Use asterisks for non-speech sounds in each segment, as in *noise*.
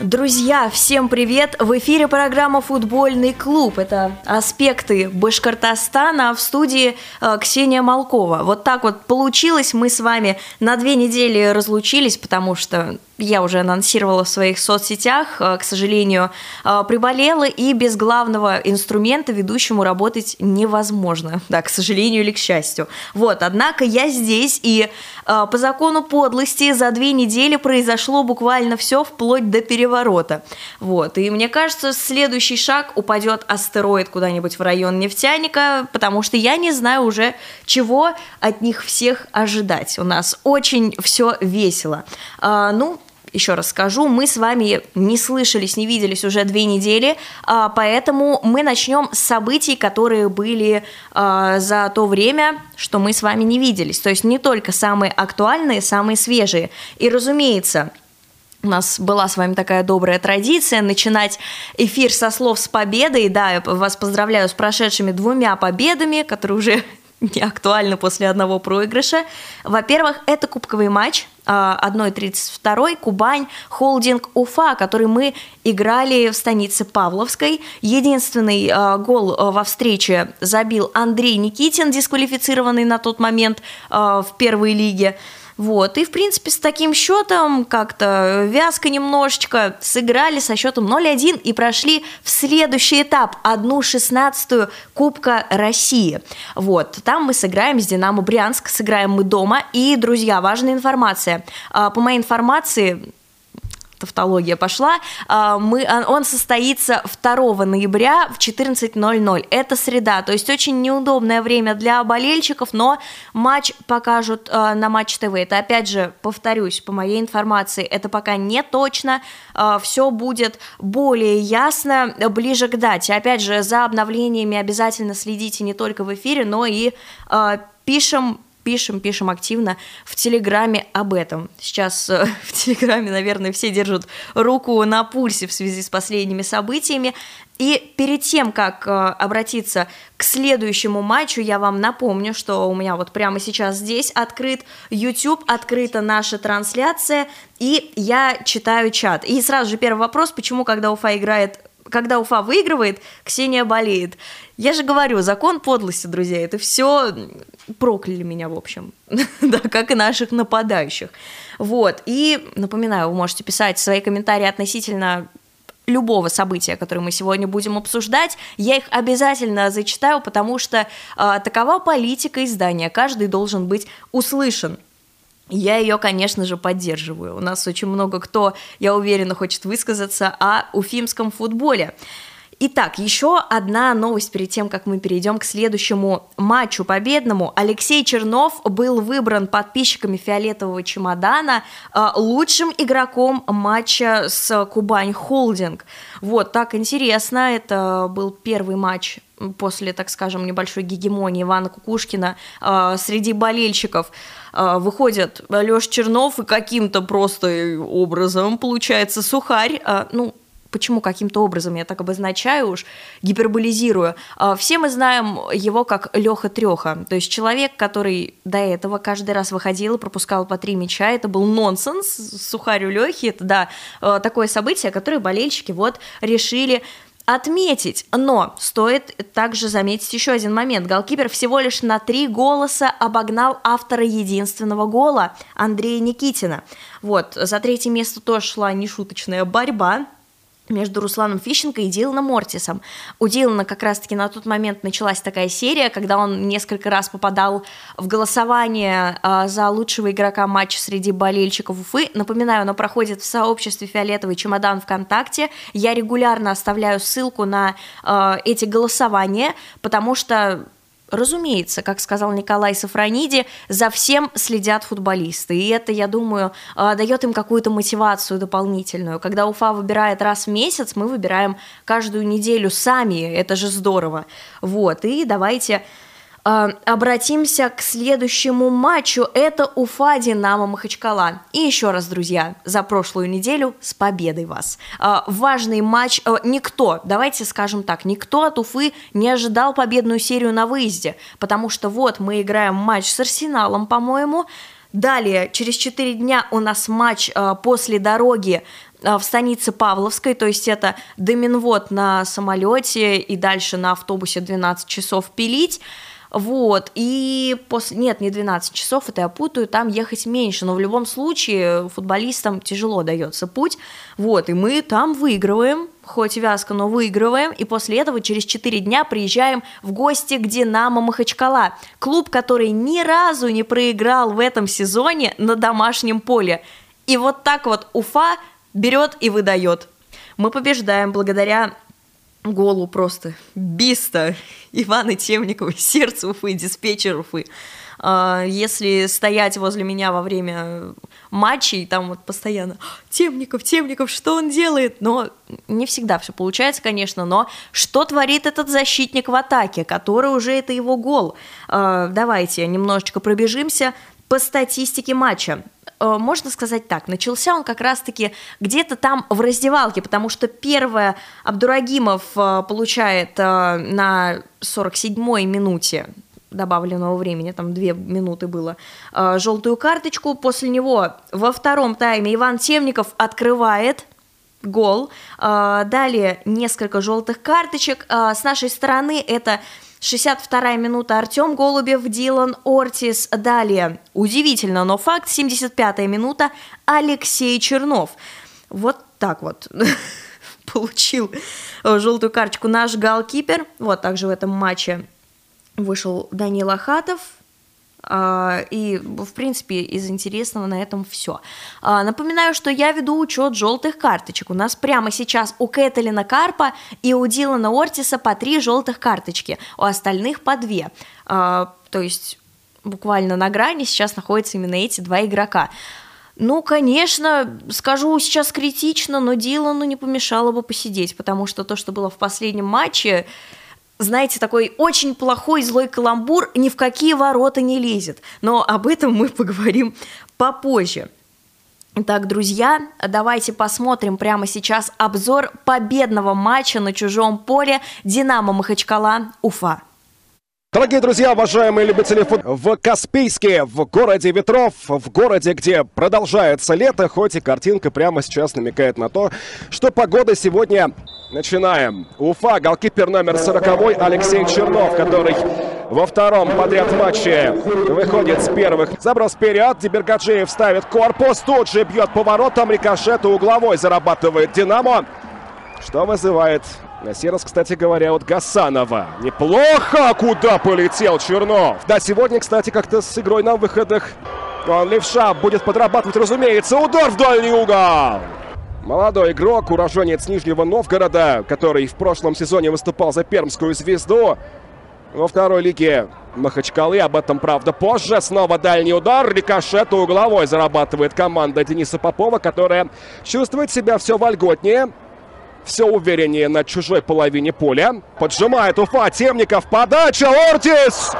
Друзья, всем привет! В эфире программа «Футбольный клуб». Это аспекты Башкортостана в студии э, Ксения Малкова. Вот так вот получилось. Мы с вами на две недели разлучились, потому что я уже анонсировала в своих соцсетях, э, к сожалению, э, приболела, и без главного инструмента ведущему работать невозможно, да, к сожалению или к счастью. Вот, однако я здесь, и э, по закону подлости за две недели произошло буквально все вплоть до переворота. Вот, и мне кажется, следующий шаг упадет астероид куда-нибудь в район нефтяника, потому что я не знаю уже, чего от них всех ожидать. У нас очень все весело. А, ну, еще раз скажу, мы с вами не слышались, не виделись уже две недели, а, поэтому мы начнем с событий, которые были а, за то время, что мы с вами не виделись. То есть не только самые актуальные, самые свежие. И, разумеется, у нас была с вами такая добрая традиция начинать эфир со слов с победой. Да, я вас поздравляю с прошедшими двумя победами, которые уже *laughs* не актуальны после одного проигрыша. Во-первых, это кубковый матч 1.32 а, Кубань, холдинг Уфа, который мы играли в станице Павловской. Единственный а, гол а, во встрече забил Андрей Никитин, дисквалифицированный на тот момент в первой лиге. Вот, и, в принципе, с таким счетом как-то вязко немножечко сыграли со счетом 0-1 и прошли в следующий этап, одну шестнадцатую Кубка России. Вот, там мы сыграем с Динамо Брянск, сыграем мы дома. И, друзья, важная информация. А, по моей информации, тавтология пошла, а, мы, а, он состоится 2 ноября в 14.00. Это среда, то есть очень неудобное время для болельщиков, но матч покажут а, на Матч ТВ. Это, опять же, повторюсь, по моей информации, это пока не точно, все будет более ясно ближе к дате. Опять же, за обновлениями обязательно следите не только в эфире, но и пишем пишем, пишем активно в Телеграме об этом. Сейчас э, *laughs* в Телеграме, наверное, все держат руку на пульсе в связи с последними событиями. И перед тем, как э, обратиться к следующему матчу, я вам напомню, что у меня вот прямо сейчас здесь открыт YouTube, открыта наша трансляция, и я читаю чат. И сразу же первый вопрос, почему, когда Уфа играет когда Уфа выигрывает, Ксения болеет. Я же говорю, закон подлости, друзья, это все прокляли меня, в общем, *laughs* да, как и наших нападающих. Вот, и напоминаю, вы можете писать свои комментарии относительно любого события, которое мы сегодня будем обсуждать, я их обязательно зачитаю, потому что э, такова политика издания, каждый должен быть услышан. Я ее, конечно же, поддерживаю. У нас очень много кто, я уверена, хочет высказаться о уфимском футболе. Итак, еще одна новость перед тем, как мы перейдем к следующему матчу победному. Алексей Чернов был выбран подписчиками фиолетового чемодана э, лучшим игроком матча с Кубань Холдинг. Вот, так интересно, это был первый матч после, так скажем, небольшой гегемонии Ивана Кукушкина э, среди болельщиков э, выходит Лёш Чернов и каким-то просто образом получается сухарь, ну, почему каким-то образом я так обозначаю уж, гиперболизирую. Все мы знаем его как Леха Треха, то есть человек, который до этого каждый раз выходил и пропускал по три мяча, это был нонсенс, сухарю Лехи, это, да, такое событие, которое болельщики вот решили отметить. Но стоит также заметить еще один момент. Голкипер всего лишь на три голоса обогнал автора единственного гола Андрея Никитина. Вот, за третье место тоже шла нешуточная борьба между Русланом Фищенко и Диланом Мортисом. У Дилана как раз-таки на тот момент началась такая серия, когда он несколько раз попадал в голосование э, за лучшего игрока матча среди болельщиков Уфы. Напоминаю, оно проходит в сообществе «Фиолетовый чемодан ВКонтакте». Я регулярно оставляю ссылку на э, эти голосования, потому что Разумеется, как сказал Николай Сафрониди, за всем следят футболисты. И это, я думаю, а, дает им какую-то мотивацию дополнительную. Когда Уфа выбирает раз в месяц, мы выбираем каждую неделю сами. Это же здорово. Вот, и давайте обратимся к следующему матчу. Это Уфа Динамо Махачкала. И еще раз, друзья, за прошлую неделю с победой вас. А, важный матч. А, никто, давайте скажем так, никто от Уфы не ожидал победную серию на выезде, потому что вот мы играем матч с Арсеналом, по-моему. Далее, через 4 дня у нас матч после дороги в станице Павловской, то есть это до Минвод на самолете и дальше на автобусе 12 часов пилить. Вот, и после... Нет, не 12 часов, это я путаю, там ехать меньше, но в любом случае футболистам тяжело дается путь. Вот, и мы там выигрываем, хоть вязко, но выигрываем, и после этого через 4 дня приезжаем в гости к «Динамо Махачкала», клуб, который ни разу не проиграл в этом сезоне на домашнем поле. И вот так вот Уфа берет и выдает. Мы побеждаем благодаря голу просто биста Ивана Темникова, *laughs* сердце Уфы, диспетчер Уфы. А, если стоять возле меня во время матчей, там вот постоянно Темников, Темников, что он делает? Но не всегда все получается, конечно, но что творит этот защитник в атаке, который уже это его гол? А, давайте немножечко пробежимся по статистике матча. Э, можно сказать так, начался он как раз-таки где-то там в раздевалке, потому что первое Абдурагимов э, получает э, на 47-й минуте добавленного времени, там две минуты было, желтую карточку. После него во втором тайме Иван Темников открывает гол. Далее несколько желтых карточек. С нашей стороны это 62-я минута Артем Голубев, Дилан Ортис. Далее, удивительно, но факт, 75-я минута Алексей Чернов. Вот так вот *laughs* получил желтую карточку наш галкипер. Вот также в этом матче вышел Данил Ахатов, а, и, в принципе, из интересного на этом все. А, напоминаю, что я веду учет желтых карточек. У нас прямо сейчас у Кэталина Карпа и у Дилана Ортиса по три желтых карточки, у остальных по две. А, то есть буквально на грани сейчас находятся именно эти два игрока. Ну, конечно, скажу сейчас критично, но Дилану не помешало бы посидеть, потому что то, что было в последнем матче, знаете, такой очень плохой злой каламбур ни в какие ворота не лезет. Но об этом мы поговорим попозже. Итак, друзья, давайте посмотрим прямо сейчас обзор победного матча на чужом поле «Динамо Махачкала» Уфа. Дорогие друзья, уважаемые любители футбола, в Каспийске, в городе ветров, в городе, где продолжается лето, хоть и картинка прямо сейчас намекает на то, что погода сегодня Начинаем. Уфа, голкипер номер 40 Алексей Чернов, который во втором подряд матче выходит с первых. Заброс вперед, Дебергаджиев ставит корпус, тут же бьет поворотом, рикошет угловой зарабатывает «Динамо», что вызывает раз, кстати говоря, от Гасанова. Неплохо, куда полетел Чернов. Да, сегодня, кстати, как-то с игрой на выходах он левша будет подрабатывать, разумеется. Удар в дальний угол. Молодой игрок, уроженец Нижнего Новгорода, который в прошлом сезоне выступал за пермскую звезду. Во второй лиге Махачкалы, об этом, правда, позже. Снова дальний удар, рикошет угловой зарабатывает команда Дениса Попова, которая чувствует себя все вольготнее, все увереннее на чужой половине поля. Поджимает Уфа, Темников, подача, Ортис!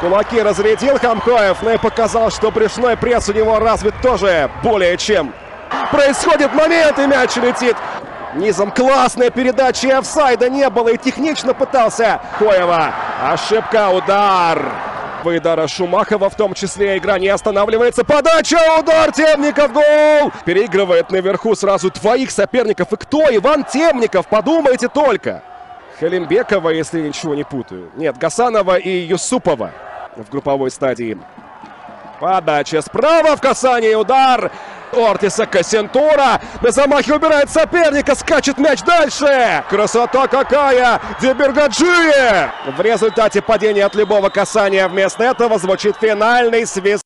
Кулаки разрядил Хамкоев, но и показал, что брюшной пресс у него развит тоже более чем. Происходит момент, и мяч летит. Низом классная передача, и офсайда не было, и технично пытался Коева. Ошибка, удар. Выдара Шумахова, в том числе игра не останавливается. Подача, удар, Темников, гол! Переигрывает наверху сразу двоих соперников. И кто? Иван Темников, подумайте только. Халимбекова, если ничего не путаю. Нет, Гасанова и Юсупова в групповой стадии. Подача справа в касании, удар Ортиса Кассентура. На замахе убирает соперника, скачет мяч дальше. Красота какая! Дебергаджи! В результате падения от любого касания вместо этого звучит финальный свист.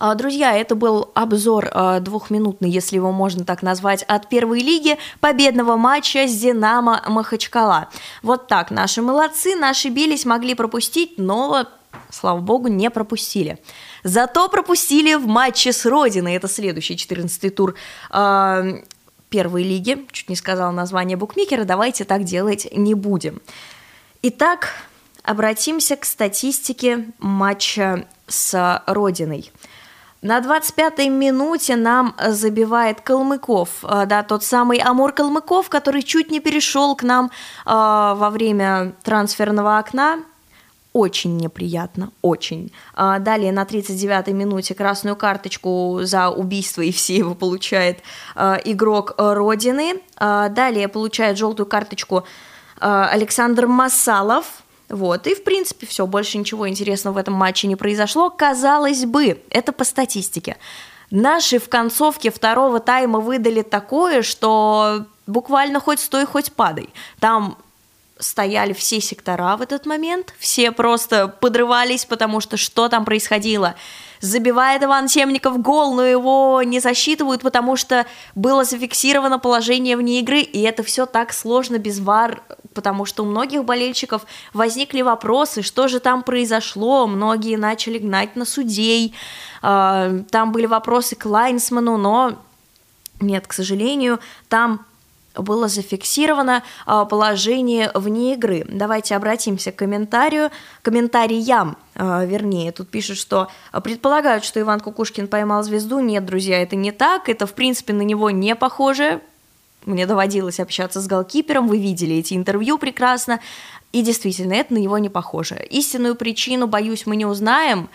А, друзья, это был обзор а, двухминутный, если его можно так назвать, от первой лиги победного матча с «Динамо» Махачкала. Вот так, наши молодцы, наши бились, могли пропустить, но, слава богу, не пропустили. Зато пропустили в матче с Родиной, это следующий 14-й тур а, первой лиги, чуть не сказала название букмекера, давайте так делать не будем. Итак, обратимся к статистике матча с Родиной – на 25-й минуте нам забивает Калмыков, э, да, тот самый Амур Калмыков, который чуть не перешел к нам э, во время трансферного окна. Очень неприятно, очень. А, далее на 39-й минуте красную карточку за убийство Евсеева получает а, игрок Родины. А, далее получает желтую карточку Александр Масалов. Вот, и в принципе все, больше ничего интересного в этом матче не произошло. Казалось бы, это по статистике. Наши в концовке второго тайма выдали такое, что буквально хоть стой, хоть падай. Там стояли все сектора в этот момент, все просто подрывались, потому что что там происходило. Забивает Иван Темников гол, но его не засчитывают, потому что было зафиксировано положение вне игры, и это все так сложно без вар, потому что у многих болельщиков возникли вопросы, что же там произошло, многие начали гнать на судей, а, там были вопросы к Лайнсману, но нет, к сожалению, там было зафиксировано а, положение вне игры. Давайте обратимся к комментарию, комментариям, а, вернее. Тут пишут, что предполагают, что Иван Кукушкин поймал звезду. Нет, друзья, это не так. Это, в принципе, на него не похоже. Мне доводилось общаться с голкипером, вы видели эти интервью прекрасно. И действительно, это на него не похоже. Истинную причину, боюсь, мы не узнаем.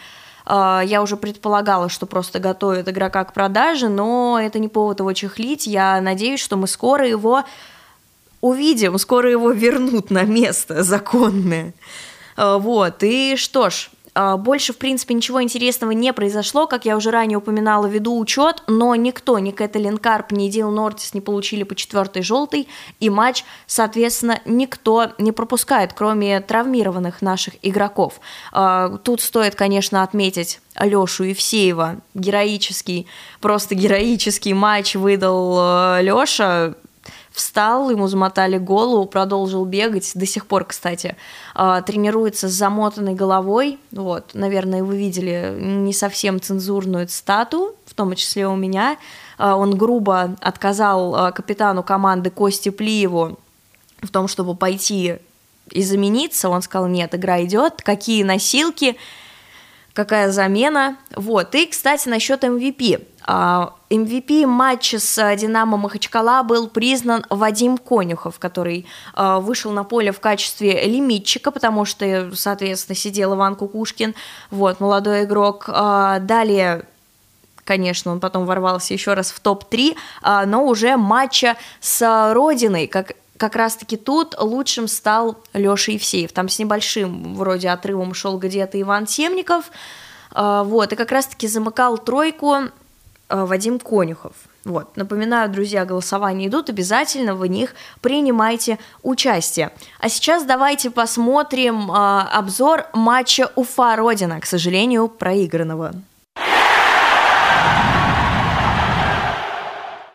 А, я уже предполагала, что просто готовят игрока к продаже, но это не повод его чехлить. Я надеюсь, что мы скоро его увидим, скоро его вернут на место законное. А, вот, и что ж, больше, в принципе, ничего интересного не произошло, как я уже ранее упоминала, веду учет, но никто, ни Кэтлин Карп, ни Дил Нортис не получили по четвертой желтой, и матч, соответственно, никто не пропускает, кроме травмированных наших игроков. А, тут стоит, конечно, отметить Лешу Евсеева. Героический, просто героический матч выдал э, Леша встал, ему замотали голову, продолжил бегать, до сих пор, кстати, а, тренируется с замотанной головой, вот, наверное, вы видели не совсем цензурную цитату, в том числе у меня, а, он грубо отказал а, капитану команды Кости Плиеву в том, чтобы пойти и замениться, он сказал, нет, игра идет, какие носилки, какая замена, вот, и, кстати, насчет MVP, А, матча с «Динамо Махачкала» был признан Вадим Конюхов, который а, вышел на поле в качестве лимитчика, потому что, соответственно, сидел Иван Кукушкин, вот, молодой игрок. А, далее конечно, он потом ворвался еще раз в топ-3, но уже матча с Родиной, как как раз-таки тут лучшим стал Леша Евсеев. Там с небольшим вроде отрывом шел где-то Иван Темников, вот, и как раз-таки замыкал тройку Э, Вадим Конюхов. Вот. Напоминаю, друзья, голосования идут, обязательно в них принимайте участие. А сейчас давайте посмотрим э, обзор матча Уфа-Родина, к сожалению, проигранного.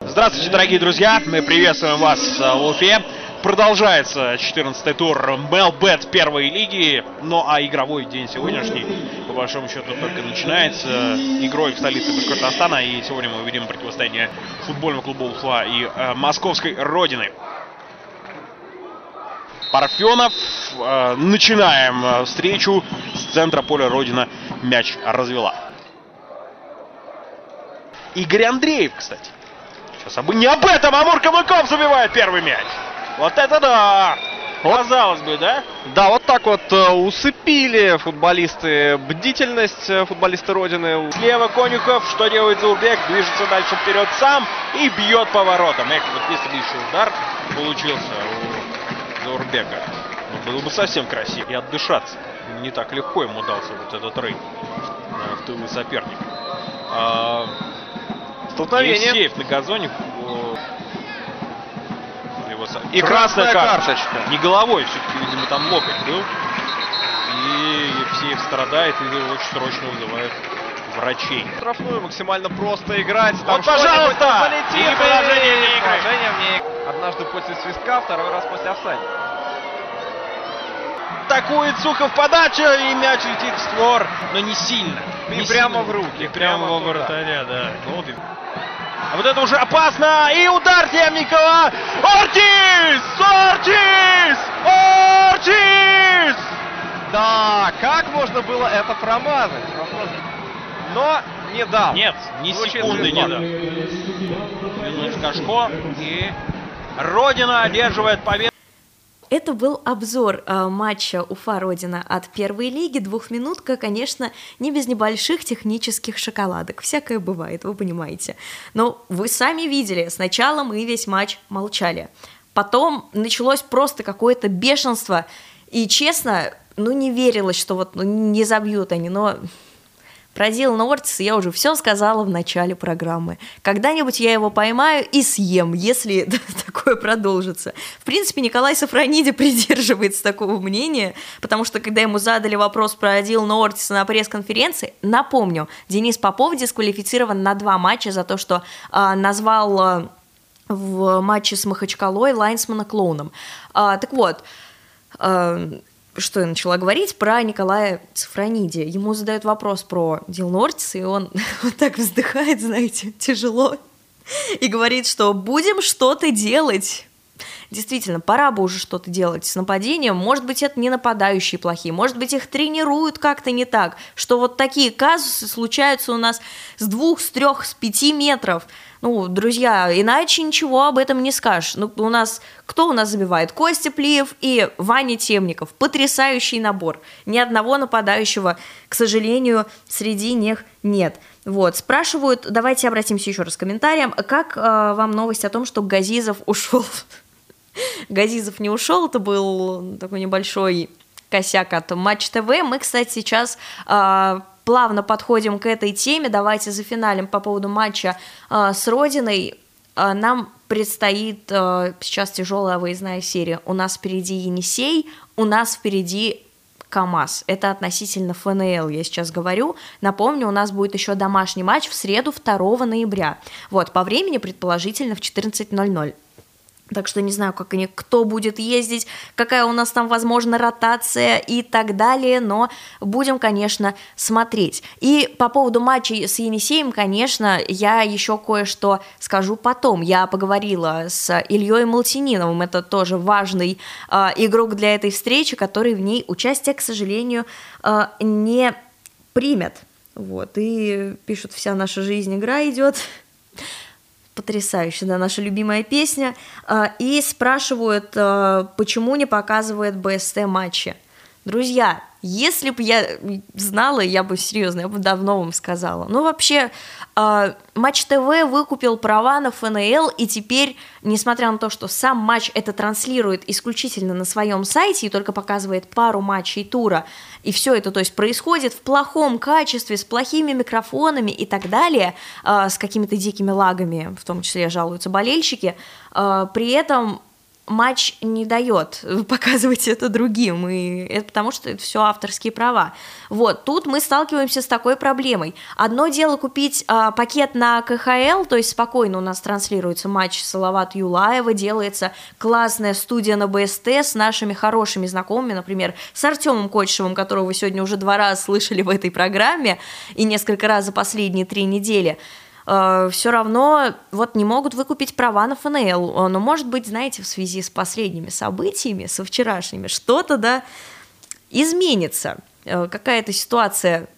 Здравствуйте, дорогие друзья! Мы приветствуем вас э, в Уфе. Продолжается 14-й тур Мелбет первой лиги. Ну а игровой день сегодняшний, по большому счету, только начинается игрой в столице Башкортостана. И сегодня мы увидим противостояние футбольного клуба Уфа и э, московской Родины. Парфенов. Э, начинаем э, встречу с центра поля Родина. Мяч развела. Игорь Андреев, кстати. Сейчас об... не об этом, Амур Каблуков забивает первый мяч. Вот это да! Вот. Казалось бы, да? Да, вот так вот э, усыпили футболисты бдительность, э, футболисты Родины. Слева Конюхов, что делает Заурбек? Движется дальше вперед сам и бьет поворотом. Эх, вот если бы еще удар получился у Заурбека, ну, было бы совсем красиво. И отдышаться. Не так легко ему дался вот этот рейд э, в тылы соперника. А, Столкновение. Евсеев на газоне его... И красная, красная карточка. карточка. Не головой, все-таки, видимо, там локоть был. И Евсеев страдает, и очень срочно вызывают врачей. Штрафную максимально просто играть. Там вот, пожалуйста! Залетит, и положение вне игры. Положение вне Однажды после свистка, второй раз после офсайда. Атакует Сухов подача, и мяч летит в створ, но не сильно. И не прямо сильно. в руки. И прямо, прямо во вратаря, да. Ну, вот это уже опасно. И удар Темникова. Ортис! Ортис! Ортис! Да, как можно было это промазать? Но не дал. Нет, ни Звучит секунды не дал. Минус Кашко. И Родина одерживает победу. Это был обзор э, матча Уфа-Родина от первой лиги. Двухминутка, конечно, не без небольших технических шоколадок. Всякое бывает, вы понимаете. Но вы сами видели, сначала мы весь матч молчали. Потом началось просто какое-то бешенство. И честно, ну не верилось, что вот ну, не забьют они, но про Дилана Ортиса я уже все сказала в начале программы. Когда-нибудь я его поймаю и съем, если *laughs* такое продолжится. В принципе, Николай Сафрониди придерживается такого мнения, потому что когда ему задали вопрос про Дилана Ортиса на пресс-конференции, напомню, Денис Попов дисквалифицирован на два матча за то, что э, назвал э, в матче с Махачкалой Лайнсмана клоуном. Э, так вот, что я начала говорить про Николая Цифрониди. Ему задают вопрос про Дил Нортис, и он *laughs* вот так вздыхает, знаете, тяжело, и говорит, что будем что-то делать. Действительно, пора бы уже что-то делать с нападением. Может быть, это не нападающие плохие, может быть, их тренируют как-то не так, что вот такие казусы случаются у нас с двух, с трех, с пяти метров – ну, друзья, иначе ничего об этом не скажешь. Ну, у нас, кто у нас забивает? Костя Плиев и Ваня Темников. Потрясающий набор. Ни одного нападающего, к сожалению, среди них нет. Вот, спрашивают, давайте обратимся еще раз к комментариям. Как э, вам новость о том, что Газизов ушел? *laughs* Газизов не ушел, это был такой небольшой косяк от Матч ТВ. Мы, кстати, сейчас э, плавно подходим к этой теме. Давайте за финалем по поводу матча э, с Родиной. Э, нам предстоит э, сейчас тяжелая выездная серия. У нас впереди Енисей, у нас впереди КАМАЗ. Это относительно ФНЛ, я сейчас говорю. Напомню, у нас будет еще домашний матч в среду 2 ноября. Вот, по времени предположительно в 14.00. Так что не знаю, как они, кто будет ездить, какая у нас там, возможно, ротация и так далее, но будем, конечно, смотреть. И по поводу матча с Енисеем, конечно, я еще кое-что скажу потом. Я поговорила с Ильей Малтининовым, это тоже важный э, игрок для этой встречи, который в ней участие, к сожалению, э, не примет. Вот, и пишут, вся наша жизнь игра идет потрясающе, да, наша любимая песня, а, и спрашивают, а, почему не показывает БСТ матчи. Друзья, если бы я знала, я бы серьезно, я бы давно вам сказала. Ну, вообще, э, Матч ТВ выкупил права на ФНЛ, и теперь, несмотря на то, что сам матч это транслирует исключительно на своем сайте и только показывает пару матчей тура, и все это, то есть, происходит в плохом качестве, с плохими микрофонами и так далее, э, с какими-то дикими лагами, в том числе жалуются болельщики, э, при этом матч не дает *laughs* показывать это другим, и это потому что это все авторские права. Вот, тут мы сталкиваемся с такой проблемой. Одно дело купить а, пакет на КХЛ, то есть спокойно у нас транслируется матч Салават Юлаева, делается классная студия на БСТ с нашими хорошими знакомыми, например, с Артемом Кочевым, которого вы сегодня уже два раза слышали в этой программе, и несколько раз за последние три недели – э, все равно вот не могут выкупить права на ФНЛ. Но, может быть, знаете, в связи с последними событиями, со вчерашними, что-то, да, изменится. Э, какая-то ситуация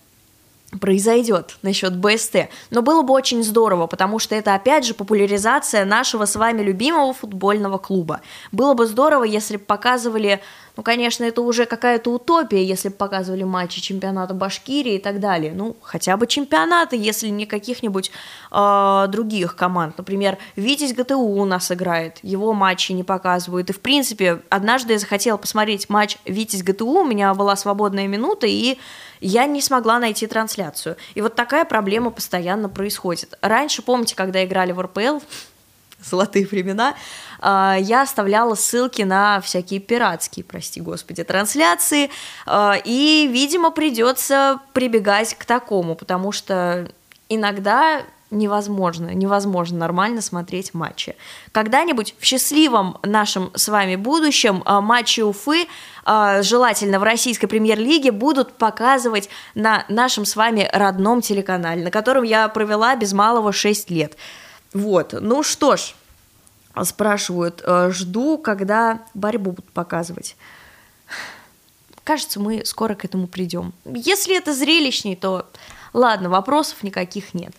произойдет насчет БСТ. Но было бы очень здорово, потому что это, опять же, популяризация нашего с вами любимого футбольного клуба. Было бы здорово, если бы показывали ну, конечно, это уже какая-то утопия, если бы показывали матчи чемпионата Башкирии и так далее. Ну, хотя бы чемпионаты, если не каких-нибудь э, других команд. Например, Витязь ГТУ у нас играет, его матчи не показывают. И, в принципе, однажды я захотела посмотреть матч Витязь ГТУ, у меня была свободная минута, и я не смогла найти трансляцию. И вот такая проблема постоянно происходит. Раньше, помните, когда играли в РПЛ, *laughs* золотые времена, а, я оставляла ссылки на всякие пиратские, прости господи, трансляции, а, и, видимо, придется прибегать к такому, потому что иногда невозможно, невозможно нормально смотреть матчи. Когда-нибудь в счастливом нашем с вами будущем а, матчи Уфы, желательно в российской премьер-лиге, будут показывать на нашем с вами родном телеканале, на котором я провела без малого 6 лет. Вот, ну что ж, спрашивают, э, жду, когда борьбу будут показывать. Кажется, мы скоро к этому придем. Если это зрелищней, то ладно, вопросов никаких нет.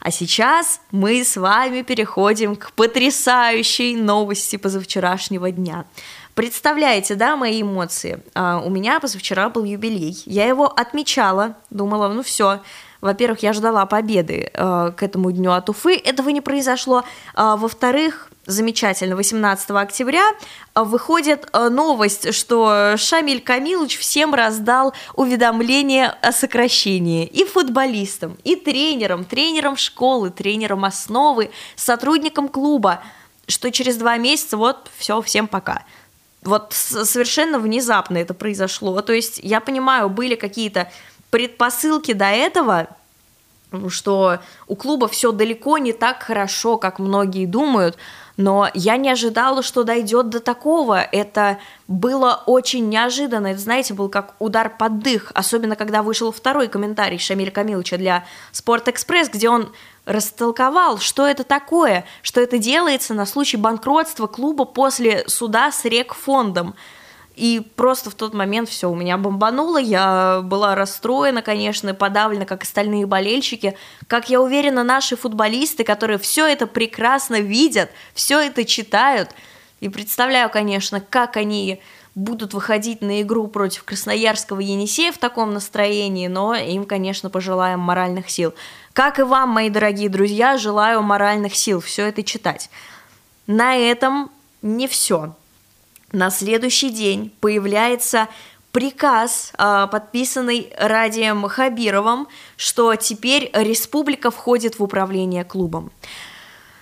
А сейчас мы с вами переходим к потрясающей новости позавчерашнего дня. Представляете, да, мои эмоции? А, у меня позавчера был юбилей. Я его отмечала, думала, ну все, во-первых, я ждала победы э, к этому дню от Уфы, этого не произошло. А, во-вторых, замечательно, 18 октября э, выходит э, новость, что Шамиль Камилович всем раздал уведомление о сокращении и футболистам, и тренерам, тренерам школы, тренерам основы, сотрудникам клуба, что через два месяца вот все, всем пока. Вот совершенно внезапно это произошло. То есть я понимаю, были какие-то предпосылки до этого, что у клуба все далеко не так хорошо, как многие думают, но я не ожидала, что дойдет до такого. Это было очень неожиданно. Это, знаете, был как удар под дых, особенно когда вышел второй комментарий Шамиля Камиловича для Спортэкспресс, где он растолковал, что это такое, что это делается на случай банкротства клуба после суда с Рекфондом. И просто в тот момент все у меня бомбануло, я была расстроена, конечно, подавлена, как остальные болельщики. Как я уверена, наши футболисты, которые все это прекрасно видят, все это читают. И представляю, конечно, как они будут выходить на игру против Красноярского Енисея в таком настроении, но им, конечно, пожелаем моральных сил. Как и вам, мои дорогие друзья, желаю моральных сил все это читать. На этом не все. На следующий день появляется приказ, а, подписанный Радием Хабировым, что теперь республика входит в управление клубом.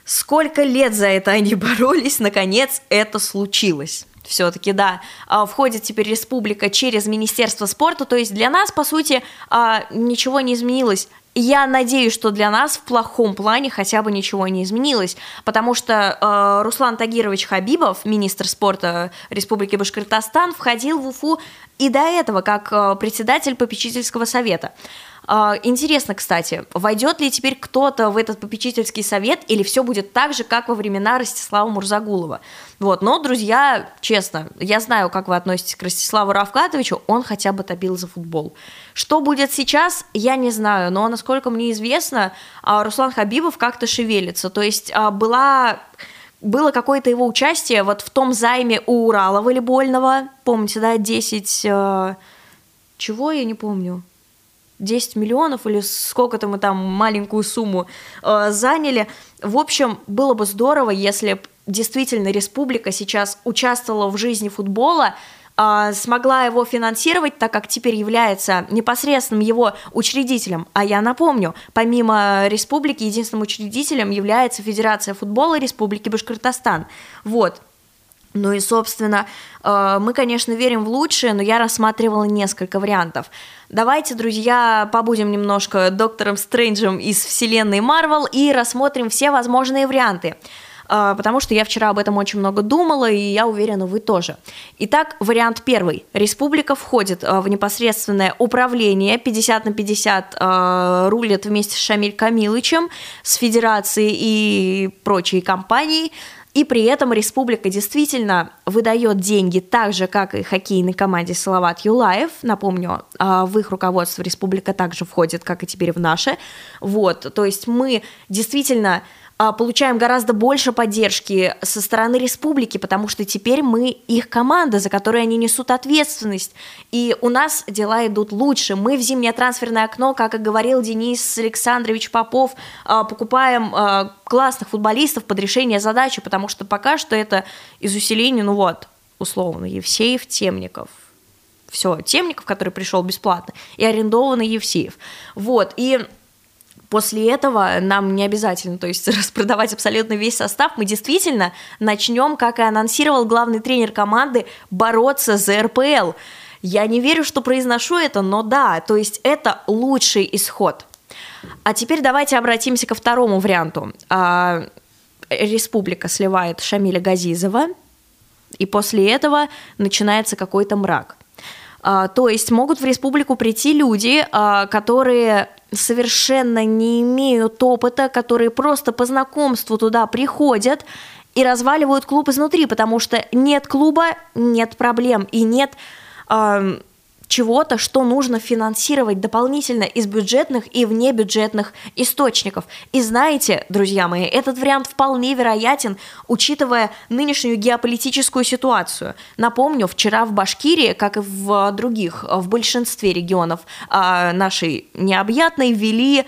Сколько лет за это они *laughs* боролись, наконец это случилось все-таки, да, а, входит теперь республика через Министерство спорта, то есть для нас, по сути, а, ничего не изменилось. Я надеюсь, что для нас в плохом плане хотя бы ничего не изменилось, потому что э, Руслан Тагирович Хабибов, министр спорта Республики Башкортостан, входил в Уфу и до этого как э, председатель попечительского совета. А, интересно, кстати, войдет ли теперь кто-то в этот попечительский совет, или все будет так же, как во времена Ростислава Мурзагулова? Вот, но, друзья, честно, я знаю, как вы относитесь к Ростиславу Равкатовичу, он хотя бы топил за футбол. Что будет сейчас, я не знаю, но, насколько мне известно, а, Руслан Хабибов как-то шевелится, то есть а, была было какое-то его участие вот в том займе у Урала волейбольного, помните, да, 10... Э, чего, я не помню. 10 миллионов или сколько-то мы там маленькую сумму э, заняли. В общем, было бы здорово, если действительно республика сейчас участвовала в жизни футбола, э, смогла его финансировать, так как теперь является непосредственным его учредителем. А я напомню, помимо республики, единственным учредителем является Федерация футбола Республики Башкортостан. Вот. Ну и, собственно, э, мы, конечно, верим в лучшее, но я рассматривала несколько вариантов. Давайте, друзья, побудем немножко доктором Стрэнджем из вселенной Марвел и рассмотрим все возможные варианты э, потому что я вчера об этом очень много думала, и я уверена, вы тоже. Итак, вариант первый. Республика входит э, в непосредственное управление, 50 на 50 э, рулит вместе с Шамиль Камилычем, с федерацией и прочей компанией, и при этом республика действительно выдает деньги так же, как и хоккейной команде Салават Юлаев. Напомню, а, в их руководство республика также входит, как и теперь в наше. Вот, то есть мы действительно получаем гораздо больше поддержки со стороны республики, потому что теперь мы их команда, за которой они несут ответственность. И у нас дела идут лучше. Мы в зимнее трансферное окно, как и говорил Денис Александрович Попов, а, покупаем а, классных футболистов под решение задачи, потому что пока что это из усиления, ну вот, условно, Евсеев, Темников, все, Темников, который пришел бесплатно, и арендованный Евсеев. Вот, и После этого нам не обязательно, то есть *laughs* распродавать абсолютно весь состав, мы действительно начнем, как и анонсировал главный тренер команды, бороться за РПЛ. Я не верю, что произношу это, но да, то есть это лучший исход. А теперь давайте обратимся ко второму варианту. А, республика сливает Шамиля Газизова, и после этого начинается какой-то мрак. А, то есть могут в республику прийти люди, а, которые совершенно не имеют опыта, которые просто по знакомству туда приходят и разваливают клуб изнутри, потому что нет клуба, нет проблем и нет э, чего-то, что нужно финансировать дополнительно из бюджетных и внебюджетных источников. И знаете, друзья мои, этот вариант вполне вероятен, учитывая нынешнюю геополитическую ситуацию. Напомню, вчера в Башкирии, как и в других, в большинстве регионов а, нашей необъятной, ввели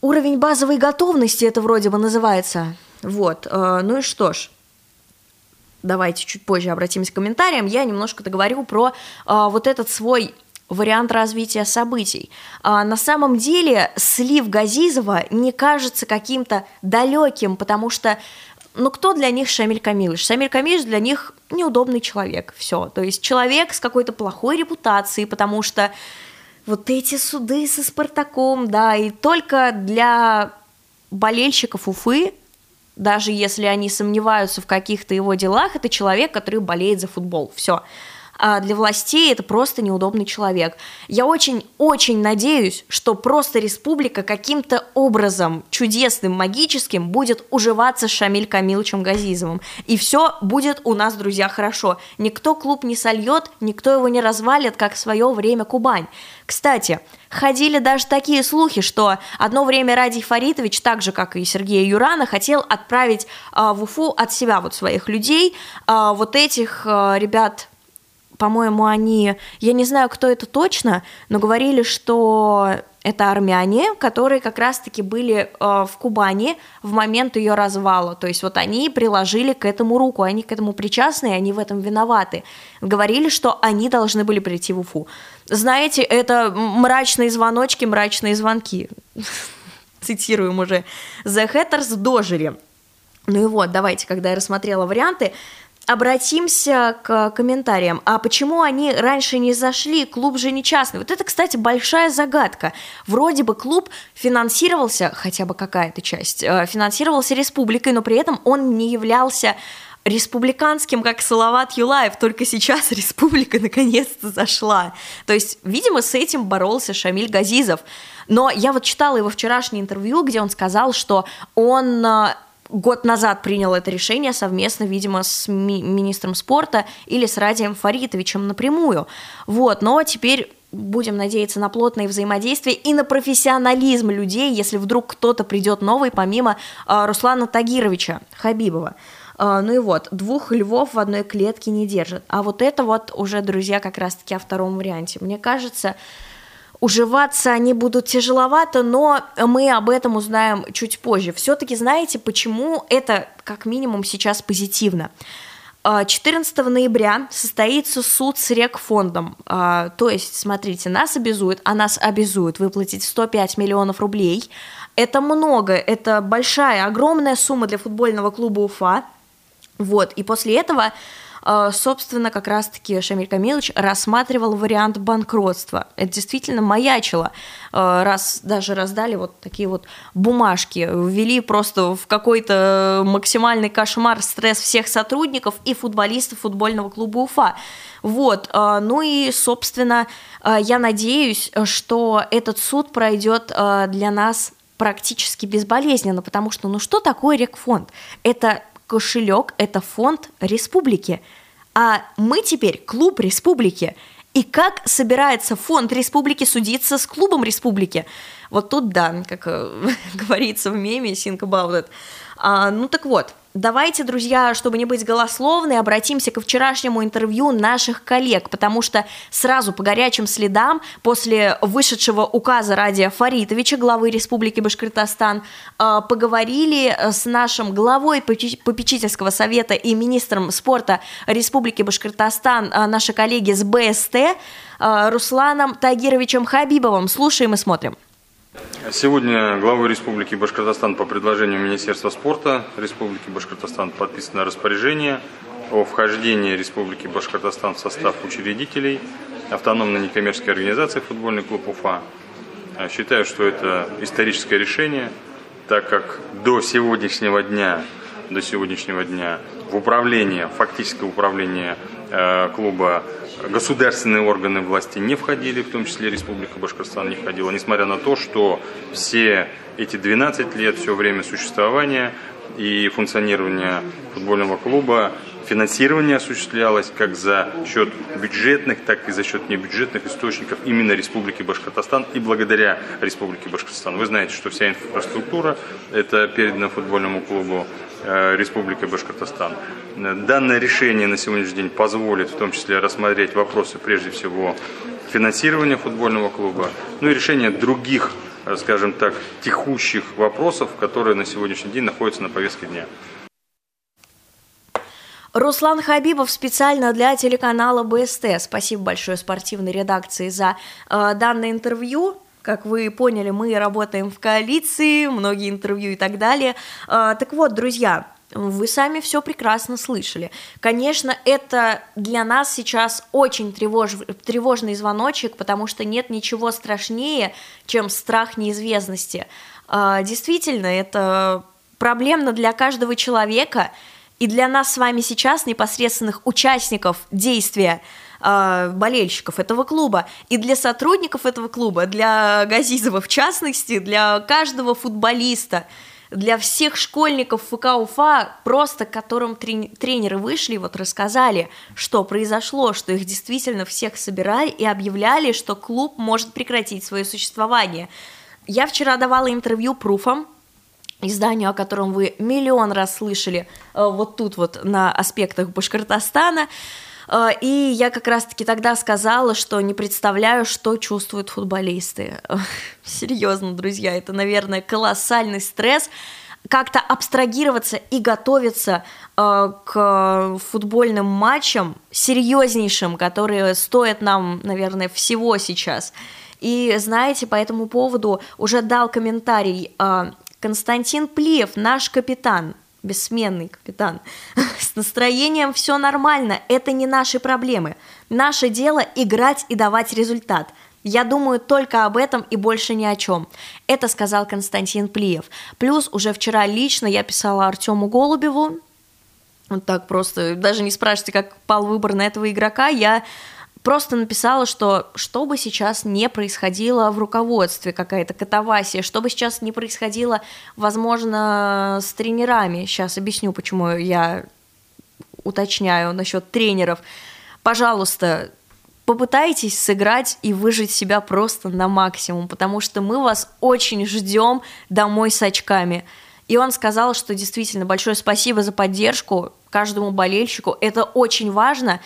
уровень базовой готовности, это вроде бы называется. Вот, э, ну и что ж, давайте чуть позже обратимся к комментариям, я немножко договорю про а, вот этот свой вариант развития событий. А, на самом деле слив Газизова не кажется каким-то далеким, потому что ну кто для них Шамиль Камилович? Шамиль Камилович для них неудобный человек, все. То есть человек с какой-то плохой репутацией, потому что вот эти суды со Спартаком, да, и только для болельщиков Уфы даже если они сомневаются в каких-то его делах, это человек, который болеет за футбол. Все. А для властей это просто неудобный человек. Я очень-очень надеюсь, что просто республика каким-то образом чудесным, магическим будет уживаться с Шамиль Камиловичем Газизовым. И все будет у нас, друзья, хорошо. Никто клуб не сольет, никто его не развалит, как в свое время Кубань. Кстати, ходили даже такие слухи, что одно время Радий Фаритович, так же, как и Сергей Юрана, хотел отправить э, в Уфу от себя вот своих людей, э, вот этих э, ребят, по-моему, они, я не знаю, кто это точно, но говорили, что это армяне, которые как раз-таки были э, в Кубани в момент ее развала. То есть вот они приложили к этому руку, они к этому причастны, и они в этом виноваты. Говорили, что они должны были прийти в Уфу. Знаете, это мрачные звоночки, мрачные звонки. *laughs* Цитируем уже. The Hatters дожили. Ну и вот, давайте, когда я рассмотрела варианты, обратимся к комментариям. А почему они раньше не зашли? Клуб же не частный. Вот это, кстати, большая загадка. Вроде бы клуб финансировался, хотя бы какая-то часть, э, финансировался республикой, но при этом он не являлся республиканским, как Салават Юлаев, только сейчас *laughs* республика наконец-то зашла. То есть, видимо, с этим боролся Шамиль Газизов. Но я вот читала его вчерашнее интервью, где он сказал, что он э, год назад принял это решение совместно, видимо, с ми- министром спорта или с Радием Фаритовичем напрямую. Вот, но теперь будем надеяться на плотное взаимодействие и на профессионализм людей, если вдруг кто-то придет новый, помимо э, Руслана Тагировича Хабибова. Uh, ну и вот, двух львов в одной клетке не держат. А вот это вот уже, друзья, как раз-таки о втором варианте. Мне кажется, Уживаться они будут тяжеловато, но мы об этом узнаем чуть позже. Все-таки знаете, почему это как минимум сейчас позитивно? 14 а, ноября состоится суд с рекфондом. А, то есть, смотрите, нас обязуют, а нас обязуют выплатить 105 миллионов рублей. Это много, это большая, огромная сумма для футбольного клуба Уфа. Вот, и после этого собственно, как раз-таки Шамиль Камилович рассматривал вариант банкротства. Это действительно маячило, а, раз даже раздали вот такие вот бумажки, ввели просто в какой-то максимальный кошмар, стресс всех сотрудников и футболистов футбольного клуба Уфа. Вот, а, ну и, собственно, я надеюсь, что этот суд пройдет для нас практически безболезненно, потому что, ну что такое рекфонд? Это кошелек – это фонд республики, а мы теперь клуб республики. И как собирается фонд республики судиться с клубом республики? Вот тут да, как э, *laughs* говорится в меме «Think about it». А, ну так вот, Давайте, друзья, чтобы не быть голословной, обратимся к вчерашнему интервью наших коллег, потому что сразу по горячим следам после вышедшего указа Радия Фаритовича, главы Республики Башкортостан, э, поговорили с нашим главой попечительского совета и министром спорта Республики Башкортостан, э, наши коллеги с БСТ, э, Русланом Тагировичем Хабибовым. Слушаем и смотрим. Сегодня главой Республики Башкортостан по предложению Министерства спорта Республики Башкортостан подписано распоряжение о вхождении Республики Башкортостан в состав учредителей автономной некоммерческой организации «Футбольный клуб Уфа». Считаю, что это историческое решение, так как до сегодняшнего дня, до сегодняшнего дня в управление, фактическое управление клуба государственные органы власти не входили, в том числе Республика Башкортостан не входила, несмотря на то, что все эти 12 лет, все время существования и функционирования футбольного клуба финансирование осуществлялось как за счет бюджетных, так и за счет небюджетных источников именно Республики Башкортостан и благодаря Республике Башкортостан. Вы знаете, что вся инфраструктура это передана футбольному клубу э, Республики Башкортостан. Данное решение на сегодняшний день позволит в том числе рассмотреть вопросы прежде всего финансирования футбольного клуба, ну и решение других, э, скажем так, текущих вопросов, которые на сегодняшний день находятся на повестке дня. Руслан Хабибов специально для телеканала БСТ. Спасибо большое спортивной редакции за э, данное интервью. Как вы поняли, мы работаем в коалиции, многие интервью и так далее. Э, так вот, друзья, вы сами все прекрасно слышали. Конечно, это для нас сейчас очень тревож... тревожный звоночек, потому что нет ничего страшнее, чем страх неизвестности. Э, действительно, это проблемно для каждого человека – и для нас с вами сейчас, непосредственных участников действия, э, болельщиков этого клуба, и для сотрудников этого клуба, для Газизова в частности, для каждого футболиста, для всех школьников ФК Уфа, просто которым тренеры вышли, вот рассказали, что произошло, что их действительно всех собирали и объявляли, что клуб может прекратить свое существование. Я вчера давала интервью пруфам, изданию, о котором вы миллион раз слышали э, вот тут вот на аспектах Башкортостана. Э, и я как раз-таки тогда сказала, что не представляю, что чувствуют футболисты. *laughs* Серьезно, друзья, это, наверное, колоссальный стресс как-то абстрагироваться и готовиться э, к футбольным матчам серьезнейшим, которые стоят нам, наверное, всего сейчас. И знаете, по этому поводу уже дал комментарий э, Константин Плиев, наш капитан, бессменный капитан. *laughs* С настроением все нормально, это не наши проблемы. Наше дело играть и давать результат. Я думаю только об этом и больше ни о чем. Это сказал Константин Плиев. Плюс уже вчера лично я писала Артему Голубеву, вот так просто, даже не спрашивайте, как пал выбор на этого игрока, я просто написала, что что бы сейчас не происходило в руководстве, какая-то катавасия, что бы сейчас не происходило, возможно, с тренерами. Сейчас объясню, почему я уточняю насчет тренеров. Пожалуйста, попытайтесь сыграть и выжить себя просто на максимум, потому что мы вас очень ждем домой с очками. И он сказал, что действительно большое спасибо за поддержку каждому болельщику. Это очень важно,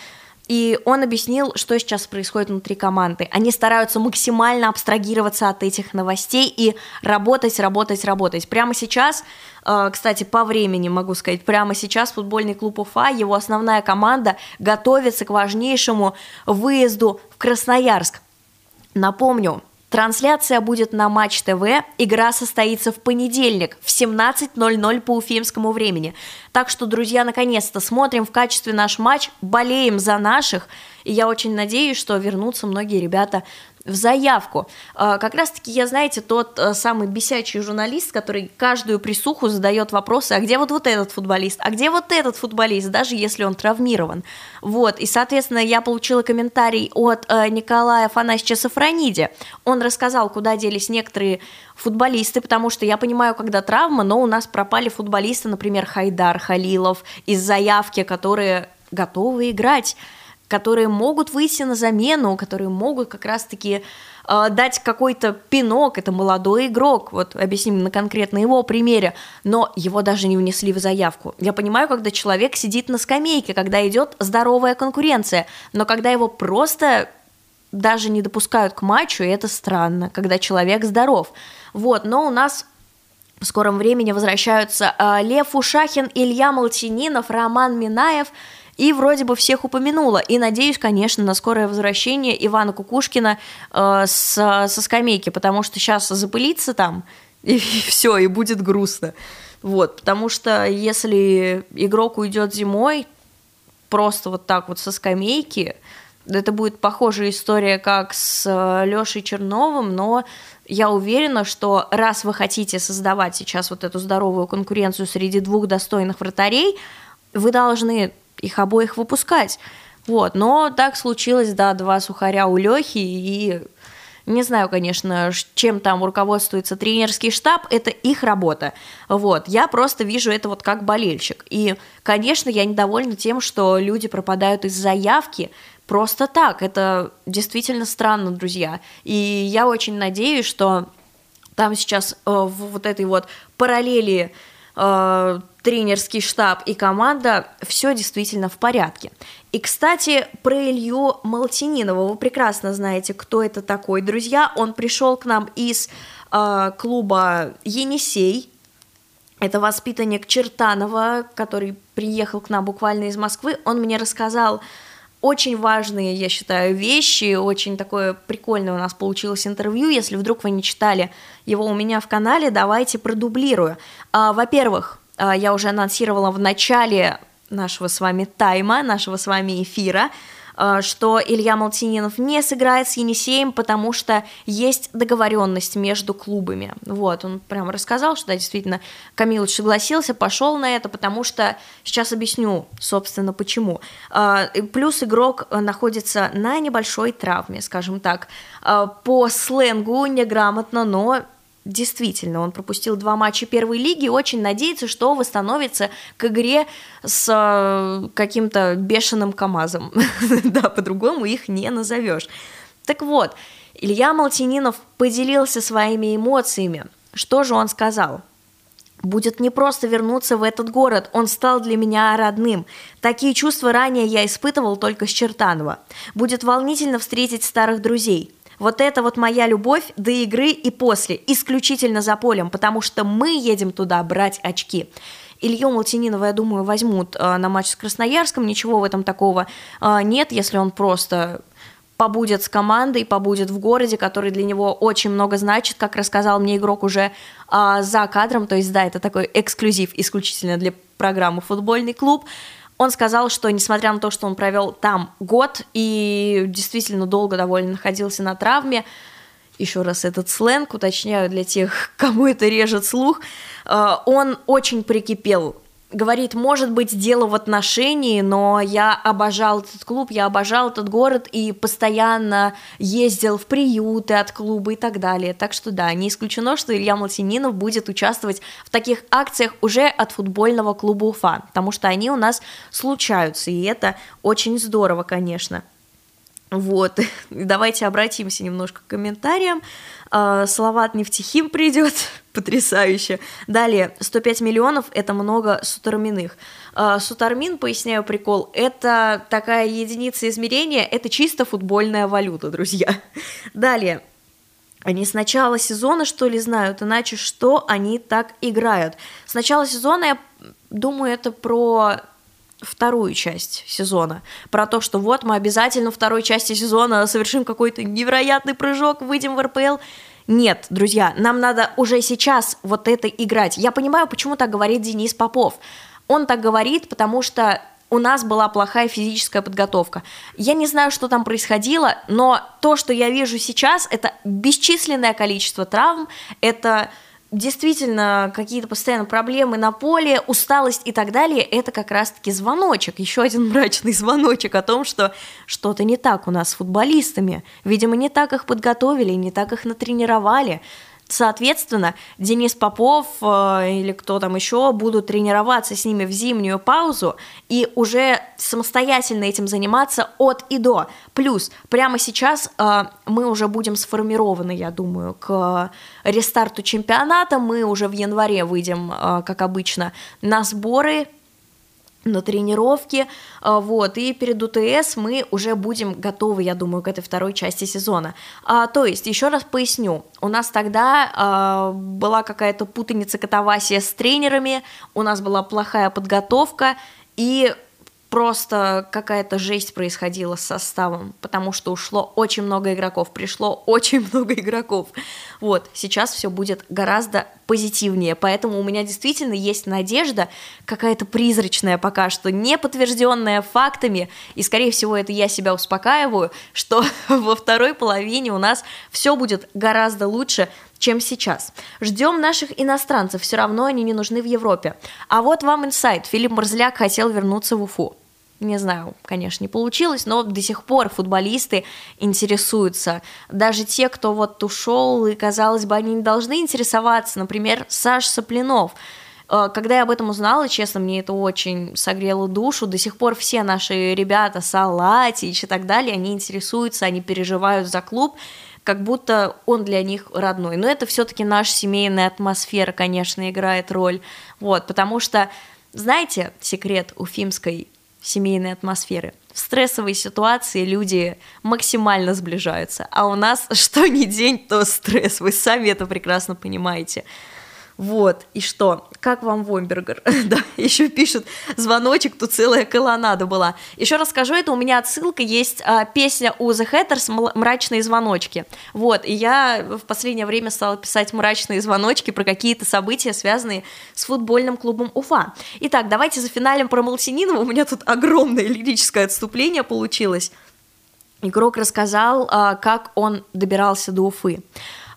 и он объяснил, что сейчас происходит внутри команды. Они стараются максимально абстрагироваться от этих новостей и работать, работать, работать. Прямо сейчас, э, кстати, по времени могу сказать, прямо сейчас футбольный клуб Уфа, его основная команда готовится к важнейшему выезду в Красноярск. Напомню, Трансляция будет на Матч ТВ. Игра состоится в понедельник в 17.00 по уфимскому времени. Так что, друзья, наконец-то смотрим в качестве наш матч, болеем за наших. И я очень надеюсь, что вернутся многие ребята в заявку. А, как раз-таки я, знаете, тот э, самый бесячий журналист, который каждую присуху задает вопросы, а где вот, вот этот футболист, а где вот этот футболист, даже если он травмирован. Вот, и, соответственно, я получила комментарий от э, Николая Афанасьевича Сафрониди. Он рассказал, куда делись некоторые футболисты, потому что я понимаю, когда травма, но у нас пропали футболисты, например, Хайдар Халилов из заявки, которые готовы играть которые могут выйти на замену, которые могут как раз-таки э, дать какой-то пинок, это молодой игрок, вот объясним на конкретно его примере, но его даже не внесли в заявку. Я понимаю, когда человек сидит на скамейке, когда идет здоровая конкуренция, но когда его просто даже не допускают к матчу, и это странно, когда человек здоров. Вот, но у нас в скором времени возвращаются э, Лев Ушахин, Илья Малтининов, Роман Минаев – и вроде бы всех упомянула. И надеюсь, конечно, на скорое возвращение Ивана Кукушкина э, с, со скамейки, потому что сейчас запылится там, *laughs* и, и все, и будет грустно. Вот, потому что если игрок уйдет зимой, просто вот так вот со скамейки, это будет похожая история, как с э, Лешей Черновым, но я уверена, что раз вы хотите создавать сейчас вот эту здоровую конкуренцию среди двух достойных вратарей, вы должны их обоих выпускать. Вот, но так случилось, да, два сухаря у Лехи, и Не знаю, конечно, чем там руководствуется тренерский штаб, это их работа. Вот, я просто вижу это вот как болельщик. И, конечно, я недовольна тем, что люди пропадают из заявки просто так. Это действительно странно, друзья. И я очень надеюсь, что там сейчас э, в вот этой вот параллели э, тренерский штаб и команда, все действительно в порядке. И, кстати, про Илью Малтининова. Вы прекрасно знаете, кто это такой, друзья. Он пришел к нам из э, клуба «Енисей». Это воспитанник Чертанова, который приехал к нам буквально из Москвы. Он мне рассказал очень важные, я считаю, вещи, очень такое прикольное у нас получилось интервью. Если вдруг вы не читали его у меня в канале, давайте продублирую. А, во-первых, я уже анонсировала в начале нашего с вами тайма, нашего с вами эфира, а, что Илья Малтининов не сыграет с Енисеем, потому что есть договоренность между клубами. Вот, он прям рассказал, что да, действительно, Камилович согласился, пошел на это, потому что, сейчас объясню, собственно, почему. А, плюс игрок находится на небольшой травме, скажем так, по сленгу неграмотно, но Действительно, он пропустил два матча первой лиги и очень надеется, что восстановится к игре с э, каким-то бешеным КАМАЗом. *laughs* да, по-другому их не назовешь. Так вот, Илья Малтининов поделился своими эмоциями. Что же он сказал? Будет не просто вернуться в этот город, он стал для меня родным. Такие чувства ранее я испытывал только с Чертанова. Будет волнительно встретить старых друзей. Вот это вот моя любовь до игры и после, исключительно за полем, потому что мы едем туда брать очки. Илью Малтининова, я думаю, возьмут э, на матч с Красноярском, ничего в этом такого э, нет, если он просто побудет с командой, побудет в городе, который для него очень много значит, как рассказал мне игрок уже э, за кадром, то есть да, это такой эксклюзив исключительно для программы «Футбольный клуб», он сказал, что несмотря на то, что он провел там год и действительно долго довольно находился на травме, еще раз этот сленг, уточняю для тех, *laughs* кому это режет слух, э, он очень прикипел говорит, может быть, дело в отношении, но я обожал этот клуб, я обожал этот город и постоянно ездил в приюты от клуба и так далее. Так что да, не исключено, что Илья Малтининов будет участвовать в таких акциях уже от футбольного клуба Уфа, потому что они у нас случаются, и это очень здорово, конечно. Вот, *laughs* давайте обратимся немножко к комментариям. А, Салават Нефтехим придет, *laughs* потрясающе. Далее, 105 миллионов – это много сутарминых. А, сутармин, поясняю прикол, это такая единица измерения, это чисто футбольная валюта, друзья. *laughs* Далее, они с начала сезона, что ли, знают, иначе что они так играют. С начала сезона, я думаю, это про вторую часть сезона. Про то, что вот мы обязательно второй части сезона совершим какой-то невероятный прыжок, выйдем в РПЛ. Нет, друзья, нам надо уже сейчас вот это играть. Я понимаю, почему так говорит Денис Попов. Он так говорит, потому что у нас была плохая физическая подготовка. Я не знаю, что там происходило, но то, что я вижу сейчас, это бесчисленное количество травм, это действительно какие-то постоянно проблемы на поле, усталость и так далее, это как раз-таки звоночек, еще один мрачный *laughs* звоночек о том, что что-то не так у нас с футболистами. Видимо, не так их подготовили, не так их натренировали. Соответственно, Денис Попов э, или кто там еще будут тренироваться с ними в зимнюю паузу и уже самостоятельно этим заниматься от и до. Плюс прямо сейчас э, мы уже будем сформированы, я думаю, к рестарту чемпионата. Мы уже в январе выйдем, э, как обычно, на сборы на тренировки, а, вот, и перед УТС мы уже будем готовы, я думаю, к этой второй части сезона. А, то есть, еще раз поясню, у нас тогда а, была какая-то путаница, катавасия с тренерами, у нас была плохая подготовка, и просто какая-то жесть происходила с составом, потому что ушло очень много игроков, пришло очень *laughs* много игроков. Вот, сейчас все будет гораздо позитивнее, поэтому у меня действительно есть надежда, какая-то призрачная пока что, не подтвержденная фактами, и, скорее всего, это я себя успокаиваю, *laughs* что во второй половине у нас все будет гораздо лучше, чем сейчас. Ждем наших иностранцев, все равно они не нужны в Европе. А вот вам инсайт. Филипп Марзляк хотел вернуться в Уфу. Не знаю, конечно, не получилось, но до сих пор футболисты интересуются. Даже те, кто вот ушел, и, казалось бы, они не должны интересоваться. Например, Саш Соплинов – Э, когда я об этом узнала, честно, мне это очень согрело душу. До сих пор все наши ребята, Салатич и так далее, они интересуются, они переживают за клуб, как будто он для них родной. Но это все-таки наша семейная атмосфера, конечно, играет роль. Вот, потому что, знаете, секрет уфимской семейной атмосферы. В стрессовой ситуации люди максимально сближаются, а у нас *laughs* что ни день, то стресс. Вы сами это прекрасно понимаете. Вот, и что? Как вам Вомбергер? *laughs* да, еще пишут, звоночек, тут целая колоннада была. Еще расскажу, это у меня отсылка, есть а, песня у The Hatters «Мрачные звоночки». Вот, и я в последнее время стала писать мрачные звоночки про какие-то события, связанные с футбольным клубом Уфа. Итак, давайте за финалем про Малтининова, у меня тут огромное лирическое отступление получилось. Игрок рассказал, а, как он добирался до Уфы.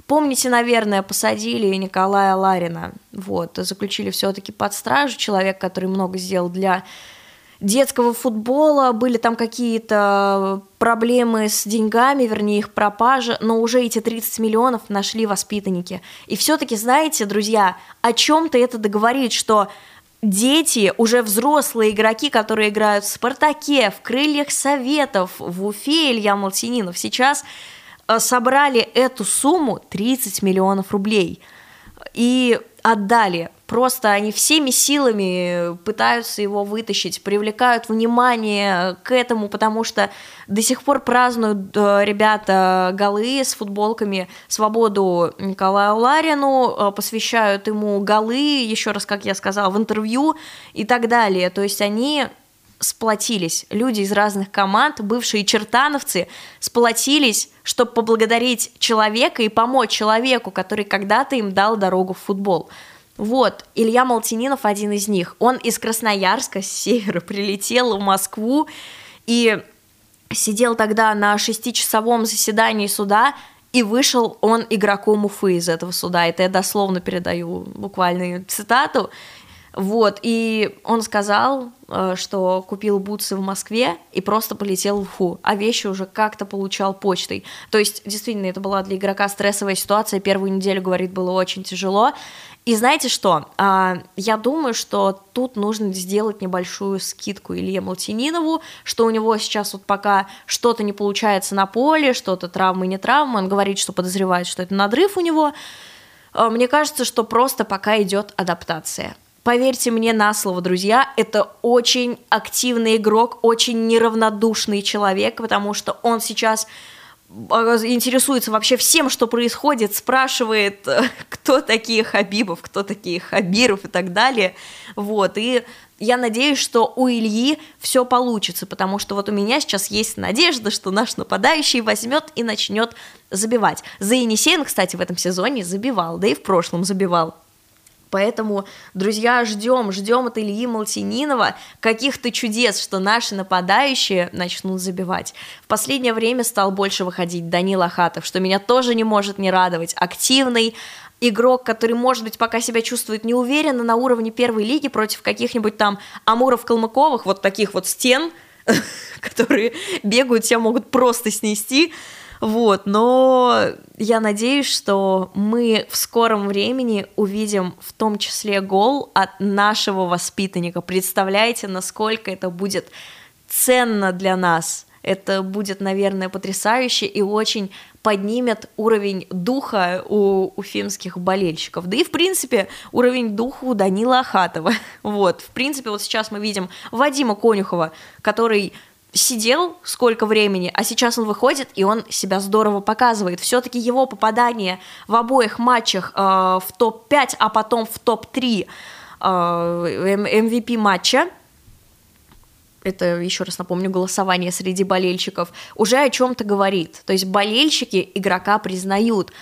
Помните, наверное, посадили Николая Ларина, вот, заключили все-таки под стражу, человек, который много сделал для детского футбола, были там какие-то проблемы с деньгами, вернее, их пропажа, но уже эти 30 миллионов нашли воспитанники. И все-таки, знаете, друзья, о чем-то это договорит, что дети, уже взрослые игроки, которые играют в «Спартаке», в «Крыльях Советов», в Уфе Илья Малтининов, сейчас собрали эту сумму 30 миллионов рублей и отдали. Просто они всеми силами пытаются его вытащить, привлекают внимание к этому, потому что до сих пор празднуют э, ребята голы с футболками «Свободу Николаю Ларину», э, посвящают ему голы, еще раз, как я сказала, в интервью и так далее. То есть они сплотились. Люди из разных команд, бывшие чертановцы, сплотились, чтобы поблагодарить человека и помочь человеку, который когда-то им дал дорогу в футбол. Вот, Илья Малтининов один из них. Он из Красноярска, с севера, прилетел в Москву и сидел тогда на шестичасовом заседании суда, и вышел он игроком Уфы из этого суда. Это я дословно передаю буквальную цитату. Вот, и он сказал, э, что купил бутсы в Москве и просто полетел в Уфу, а вещи уже как-то получал почтой. То есть, действительно, это была для игрока стрессовая ситуация, первую неделю, говорит, было очень тяжело. И знаете что, а, я думаю, что тут нужно сделать небольшую скидку Илье Малтининову, что у него сейчас вот пока что-то не получается на поле, что-то травмы, не травмы, он говорит, что подозревает, что это надрыв у него, а, мне кажется, что просто пока идет адаптация. Поверьте мне на слово, друзья, это очень активный игрок, очень неравнодушный человек, потому что он сейчас а, интересуется вообще всем, что происходит, спрашивает, *laughs* кто такие Хабибов, кто такие Хабиров и так далее. Вот, и я надеюсь, что у Ильи все получится, потому что вот у меня сейчас есть надежда, что наш нападающий возьмет и начнет забивать. За Енисеем, кстати, в этом сезоне забивал, да и в прошлом забивал. Поэтому, друзья, ждем, ждем от Ильи Малтининова каких-то чудес, что наши нападающие начнут забивать. В последнее время стал больше выходить Данил Ахатов, что меня тоже не может не радовать. Активный, игрок, который, может быть, пока себя чувствует неуверенно на уровне первой лиги против каких-нибудь там Амуров-Калмыковых, вот таких вот стен, *laughs* которые бегают, тебя могут просто снести. Вот, но я надеюсь, что мы в скором времени увидим в том числе гол от нашего воспитанника. Представляете, насколько это будет ценно для нас. Это будет, наверное, потрясающе и очень поднимет уровень духа у уфимских болельщиков. Да и, в принципе, уровень духа у Данила Ахатова. *laughs* Вот, в принципе, вот сейчас мы видим Вадима Конюхова, который сидел сколько времени, а сейчас он выходит, и он себя здорово показывает. Все-таки его попадание в обоих матчах э, в топ-5, а потом в топ-3 э, MVP матча, это, еще раз напомню, голосование среди болельщиков, уже о чем-то говорит. То есть болельщики игрока признают.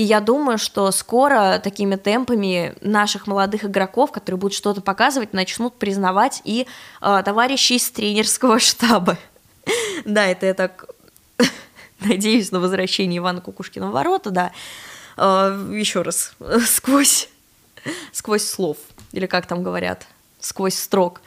И я думаю, что скоро такими темпами наших молодых игроков, которые будут что-то показывать, начнут признавать и э, товарищи из тренерского *laughs* штаба. Да, это я так *laughs* надеюсь на возвращение Ивана Кукушкина в ворота, да. Э, еще раз, *laughs* сквозь, сквозь слов, или как там говорят, сквозь строк.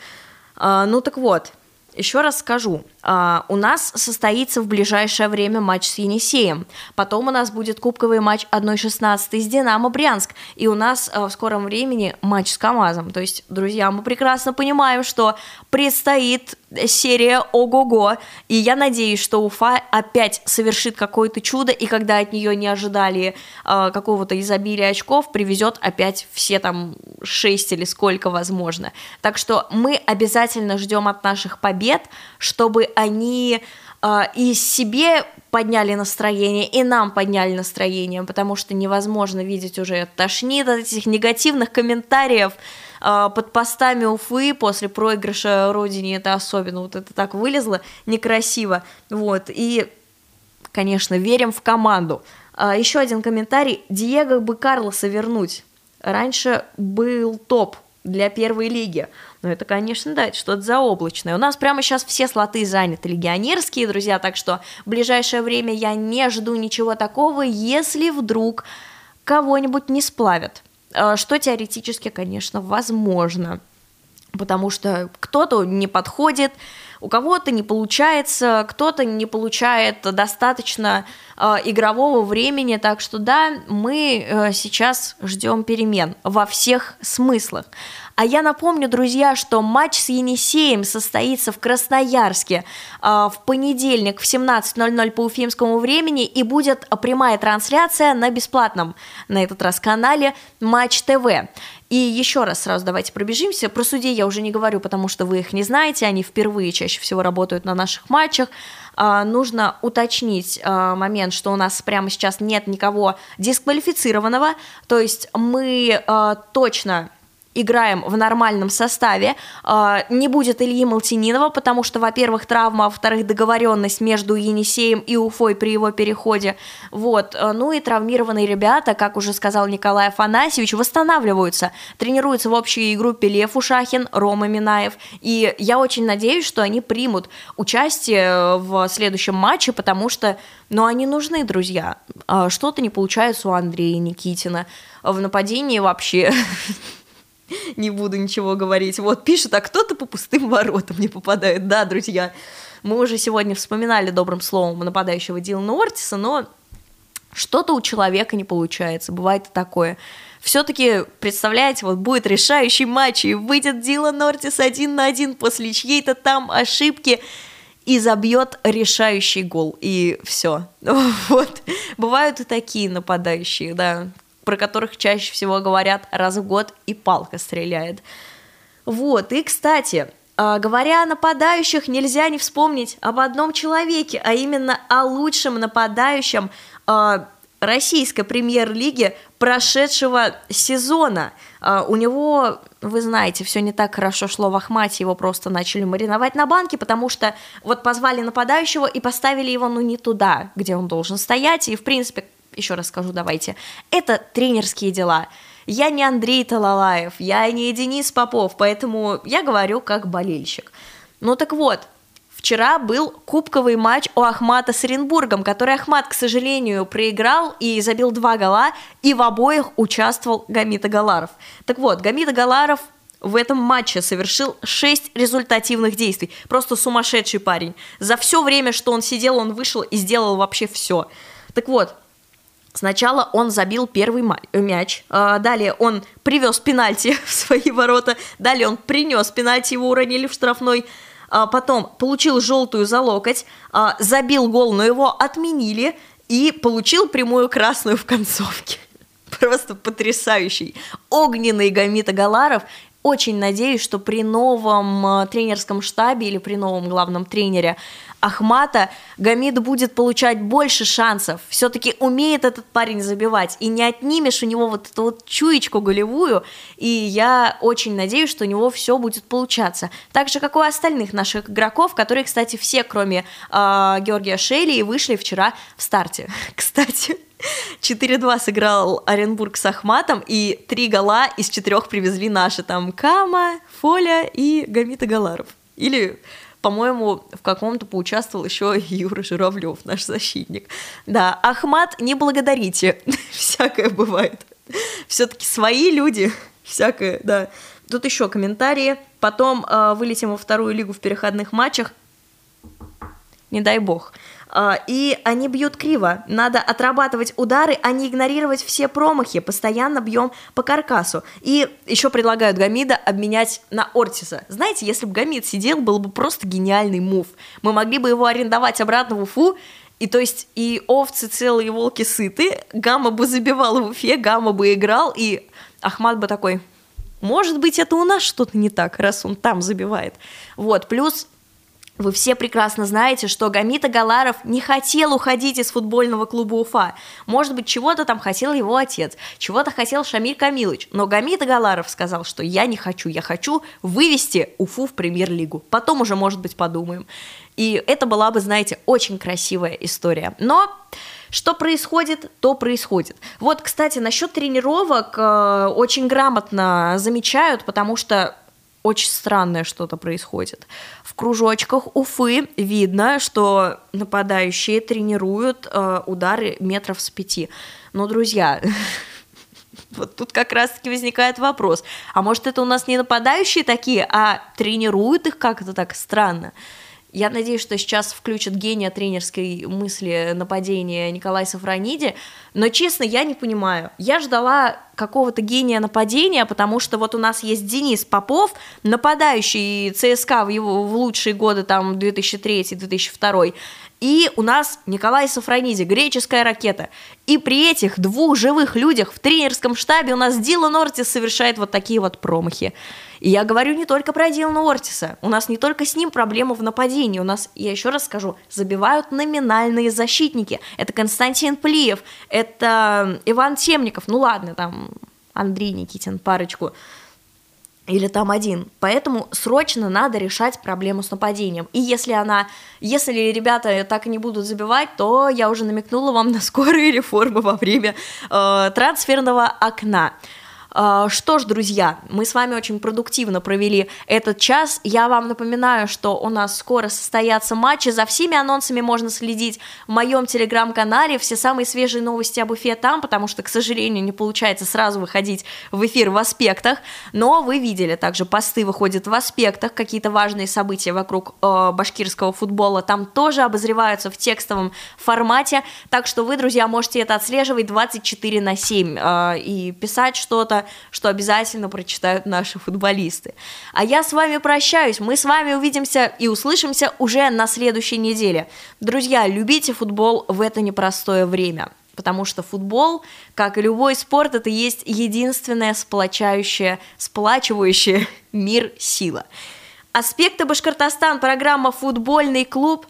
Э, ну так вот, еще раз скажу, у нас состоится в ближайшее время матч с Енисеем. Потом у нас будет кубковый матч 1-16 с Динамо Брянск. И у нас а, в скором времени матч с КАМАЗом. То есть, друзья, мы прекрасно понимаем, что предстоит серия ого-го. И я надеюсь, что Уфа опять совершит какое-то чудо, и когда от нее не ожидали э, какого-то изобилия очков, привезет опять все там 6 или сколько возможно. Так что мы обязательно ждем от наших побед, чтобы они э, и себе подняли настроение, и нам подняли настроение, потому что невозможно видеть уже тошнит от этих негативных комментариев, а, под постами Уфы после проигрыша Родине это особенно вот это так вылезло некрасиво, вот, и, конечно, верим в команду. А, Еще один комментарий. Диего бы Карлоса вернуть. Раньше был топ для первой лиги. Но это, конечно, да, это что-то заоблачное. У нас прямо сейчас все слоты заняты легионерские, друзья, так что в ближайшее время я не жду ничего такого, если вдруг кого-нибудь не сплавят. Э, что теоретически, конечно, возможно, потому что кто-то не подходит, у кого-то не получается, кто-то не получает достаточно э, игрового времени, так что да, мы э, сейчас ждем перемен во всех смыслах. А я напомню, друзья, что матч с Енисеем состоится в Красноярске э, в понедельник в 17.00 по уфимскому времени и будет прямая трансляция на бесплатном на этот раз канале Матч ТВ. И еще раз сразу давайте пробежимся. Про судей я уже не говорю, потому что вы их не знаете, они впервые чаще всего работают на наших матчах. А, нужно уточнить а, момент, что у нас прямо сейчас нет никого дисквалифицированного, то есть мы а, точно играем в нормальном составе. А, не будет Ильи Малтининова, потому что, во-первых, травма, а во-вторых, договоренность между Енисеем и Уфой при его переходе. Вот. А, ну и травмированные ребята, как уже сказал Николай Афанасьевич, восстанавливаются. Тренируются в общей группе Лев Ушахин, Рома Минаев. И я очень надеюсь, что они примут участие в следующем матче, потому что, ну, они нужны, друзья. Что-то не получается у Андрея Никитина. В нападении вообще *laughs* *laughs* не буду ничего говорить. Вот пишут, а кто-то по пустым воротам не попадает. Да, друзья, мы уже сегодня вспоминали добрым словом нападающего Дилана Ортиса, но что-то у человека не получается, бывает и такое. Все-таки, представляете, вот будет решающий матч, и выйдет Дилан Ортис один на один после чьей-то там ошибки, и забьет решающий гол, и все. *laughs* Вот. Бывают и такие нападающие, да, про которых чаще всего говорят раз в год и палка стреляет. Вот, и, кстати, а, говоря о нападающих, нельзя не вспомнить об одном человеке, а именно о лучшем нападающем а, российской премьер-лиги прошедшего сезона. А, у него, вы знаете, все не так хорошо шло в Ахмате, его просто начали мариновать на банке, потому что вот позвали нападающего и поставили его, ну, не туда, где он должен стоять, и, в принципе, еще раз скажу, давайте, это тренерские дела. Я не Андрей Талалаев, я не Денис Попов, поэтому я говорю как болельщик. Ну так вот, Вчера был кубковый матч у Ахмата с Оренбургом, который Ахмат, к сожалению, проиграл и забил два гола, и в обоих участвовал Гамита Галаров. Так вот, Гамита Галаров в этом матче совершил 6 результативных действий. Просто сумасшедший парень. За все время, что он сидел, он вышел и сделал вообще все. Так вот, Сначала он забил первый мяч, а, далее он привез пенальти *laughs* в свои ворота, далее он принес пенальти, его уронили в штрафной, а, потом получил желтую за локоть, а, забил гол, но его отменили и получил прямую красную в концовке. *laughs* Просто потрясающий. Огненный Гамита Галаров очень надеюсь, что при новом тренерском штабе или при новом главном тренере Ахмата Гамид будет получать больше шансов. Все-таки умеет этот парень забивать. И не отнимешь у него вот эту вот чуечку голевую. И я очень надеюсь, что у него все будет получаться. Так же, как у остальных наших игроков, которые, кстати, все, кроме э, Георгия Шейли, вышли вчера в старте. *laughs* Кстати, 4-2 сыграл Оренбург с Ахматом, и три гола из четырех привезли наши. Там Кама, Фоля и Гамита Галаров. Или по-моему, в каком-то поучаствовал еще Юра Журавлев, наш защитник. Да, Ахмат, не благодарите, *laughs* всякое бывает. Все-таки свои люди, всякое, да, Тут еще комментарии. Потом э, вылетим во вторую лигу в переходных матчах. Не дай бог. Э, и они бьют криво. Надо отрабатывать удары, а не игнорировать все промахи. Постоянно бьем по каркасу. И еще предлагают Гамида обменять на Ортиса. Знаете, если бы Гамид сидел, был бы просто гениальный мув. Мы могли бы его арендовать обратно в Уфу, и то есть и овцы целые, и волки сыты, Гамма бы забивал в Уфе, Гамма бы играл, и Ахмат бы такой, может быть, это у нас что-то не так, раз он там забивает. Вот, плюс вы все прекрасно знаете, что Гамита Галаров не хотел уходить из футбольного клуба Уфа. Может быть, чего-то там хотел его отец, чего-то хотел Шамиль Камилович. Но Гамита Галаров сказал, что я не хочу, я хочу вывести Уфу в премьер-лигу. Потом уже, может быть, подумаем. И это была бы, знаете, очень красивая история. Но что происходит, то происходит. Вот, кстати, насчет тренировок э, очень грамотно замечают, потому что очень странное что-то происходит. В кружочках Уфы видно, что нападающие тренируют э, удары метров с пяти. Но, друзья, *laughs* вот тут как раз-таки возникает вопрос. А может, это у нас не нападающие такие, а тренируют их как-то так странно? Я надеюсь, что сейчас включат гения тренерской мысли нападения Николая Сафрониди, но, честно, я не понимаю. Я ждала какого-то гения нападения, потому что вот у нас есть Денис Попов, нападающий ЦСКА в его в лучшие годы, там, 2003-2002, и у нас Николай Сафрониди, греческая ракета. И при этих двух живых людях в тренерском штабе у нас Дилан Ортис совершает вот такие вот промахи. И я говорю не только про Дилана Ортиса. У нас не только с ним проблема в нападении. У нас, я еще раз скажу, забивают номинальные защитники. Это Константин Плиев, это Иван Темников. Ну ладно, там Андрей Никитин, парочку или там один. Поэтому срочно надо решать проблему с нападением. И если она, если ребята так и не будут забивать, то я уже намекнула вам на скорые *laughs* реформы во время э, трансферного окна. А, что ж, друзья, мы с вами очень продуктивно провели этот час. Я вам напоминаю, что у нас скоро состоятся матчи. За всеми анонсами можно следить в моем телеграм-канале. Все самые свежие новости об Уфе там, потому что, к сожалению, не получается сразу выходить в эфир в аспектах. Но вы видели, также посты выходят в аспектах, какие-то важные события вокруг э, башкирского футбола там тоже обозреваются в текстовом формате. Так что вы, друзья, можете это отслеживать 24 на 7 э, и писать что-то что обязательно прочитают наши футболисты. А я с вами прощаюсь. Мы с вами увидимся и услышимся уже на следующей неделе. Друзья, любите футбол в это непростое время. Потому что футбол, как и любой спорт, это есть единственная сплочающая, сплачивающая *laughs* мир сила. Аспекты Башкортостан, программа «Футбольный клуб».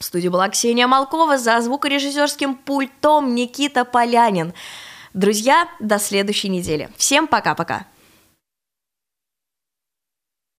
В студии была Ксения Малкова, за звукорежиссерским пультом Никита Полянин. Друзья, до следующей недели. Всем пока-пока.